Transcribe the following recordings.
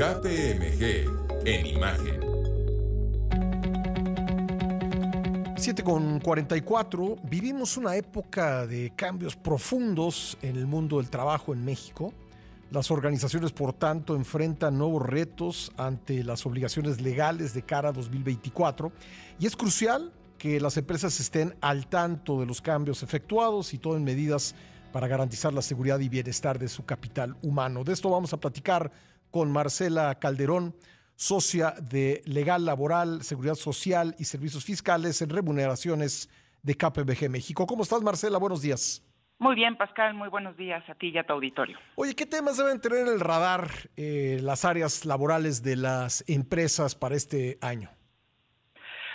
KPMG en imagen. 7 con 44, vivimos una época de cambios profundos en el mundo del trabajo en México. Las organizaciones, por tanto, enfrentan nuevos retos ante las obligaciones legales de cara a 2024 y es crucial que las empresas estén al tanto de los cambios efectuados y tomen medidas para garantizar la seguridad y bienestar de su capital humano. De esto vamos a platicar con Marcela Calderón, socia de Legal Laboral, Seguridad Social y Servicios Fiscales en remuneraciones de KPMG México. ¿Cómo estás, Marcela? Buenos días. Muy bien, Pascal, muy buenos días a ti y a tu auditorio. Oye, ¿qué temas deben tener en el radar eh, las áreas laborales de las empresas para este año?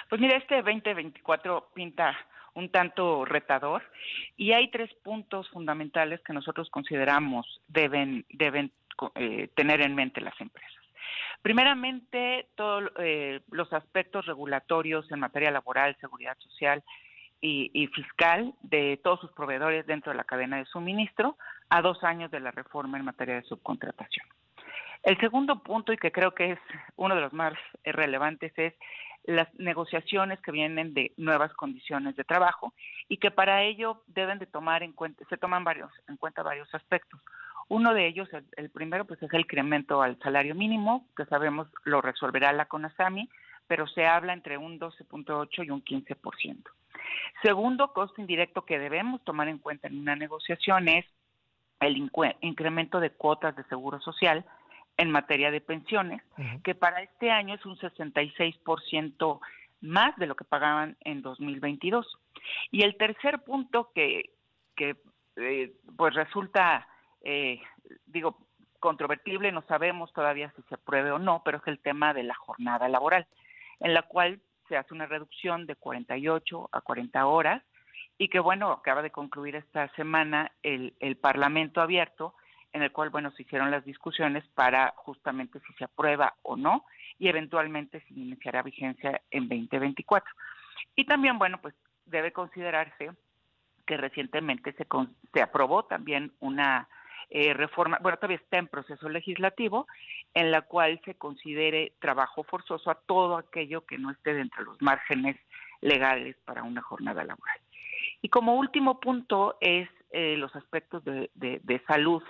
Pues mira, este 2024 pinta un tanto retador y hay tres puntos fundamentales que nosotros consideramos deben, deben eh, tener en mente las empresas. Primeramente, todos eh, los aspectos regulatorios en materia laboral, seguridad social y, fiscal de todos sus proveedores dentro de la cadena de suministro a dos años de la reforma en materia de subcontratación. El segundo punto, y que creo que es uno de los más relevantes, es las negociaciones que vienen de nuevas condiciones de trabajo y que para ello deben de tomar en cuenta, se toman en cuenta varios aspectos. Uno de ellos, el, primero, pues es el incremento al salario mínimo, que sabemos lo resolverá la CONASAMI, pero se habla entre un 12.8 y un 15%. Segundo costo indirecto que debemos tomar en cuenta en una negociación es el incremento de cuotas de seguro social en materia de pensiones, que para este año es un 66% más de lo que pagaban en 2022. Y el tercer punto que, que eh, pues resulta, eh, digo, controvertible, no sabemos todavía si se apruebe o no, pero es el tema de la jornada laboral, en la cual se hace una reducción de 48 a 40 horas y que bueno, acaba de concluir esta semana el, el Parlamento abierto, en el cual bueno, se hicieron las discusiones para justamente si se aprueba o no y eventualmente si iniciará vigencia en 2024. Y también bueno, pues debe considerarse que recientemente se, se aprobó también una eh, reforma, bueno, todavía está en proceso legislativo, en la cual se considere trabajo forzoso a todo aquello que no esté dentro de los márgenes legales para una jornada laboral. Y como último punto es eh, los aspectos de, de, salud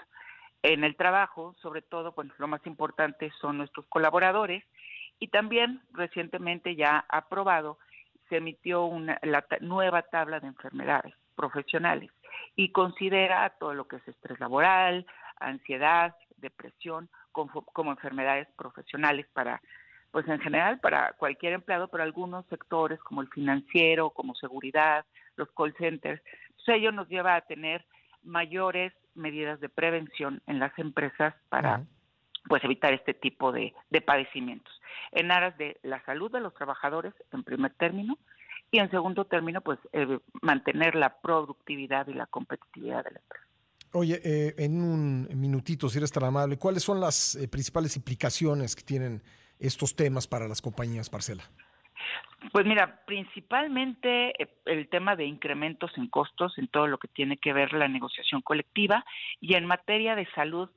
en el trabajo, sobre todo, bueno, lo más importante son nuestros colaboradores y también recientemente ya aprobado se emitió una, la nueva tabla de enfermedades profesionales y considera todo lo que es estrés laboral, ansiedad, depresión como, como enfermedades profesionales para pues en general para cualquier empleado, pero algunos sectores como el financiero, como seguridad, los call centers, pues ello nos lleva a tener mayores medidas de prevención en las empresas para pues evitar este tipo de, de padecimientos. En aras de la salud de los trabajadores en primer término y en segundo término, pues eh, mantener la productividad y la competitividad de la empresa. Oye, eh, en un minutito, si eres tan amable, ¿cuáles son las eh, principales implicaciones que tienen estos temas para las compañías, Marcela? Pues mira, principalmente el tema de incrementos en costos en todo lo que tiene que ver la negociación colectiva y en materia de salud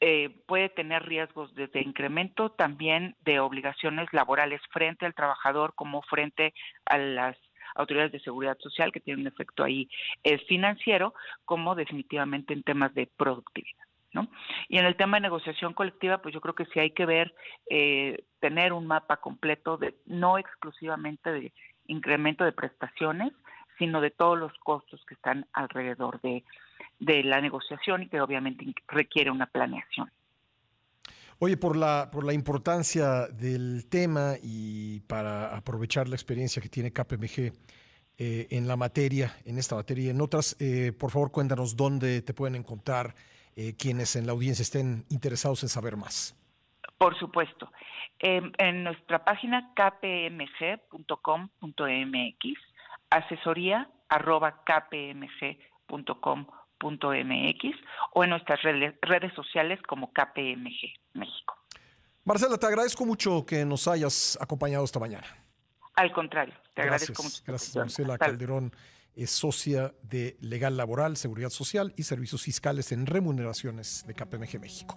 eh, puede tener riesgos desde incremento también de obligaciones laborales frente al trabajador como frente a las autoridades de seguridad social que tienen un efecto ahí eh, financiero como definitivamente en temas de productividad. ¿no? Y en el tema de negociación colectiva, pues yo creo que sí hay que ver, eh, tener un mapa completo de no exclusivamente de incremento de prestaciones, sino de todos los costos que están alrededor de, de la negociación y que obviamente requiere una planeación. Oye, por la, por la importancia del tema y para aprovechar la experiencia que tiene KPMG eh, en la materia, en esta materia y en otras, eh, por favor cuéntanos dónde te pueden encontrar eh, quienes en la audiencia estén interesados en saber más. Por supuesto. en nuestra página kpmg.com.mx, asesoría arroba kpmg.com mx o en nuestras redes, sociales como KPMG México. Marcela, te agradezco mucho que nos hayas acompañado esta mañana. Al contrario, te agradezco mucho. Gracias, Marcela Calderón es socia de Legal Laboral, Seguridad Social y Servicios Fiscales en Remuneraciones de KPMG México.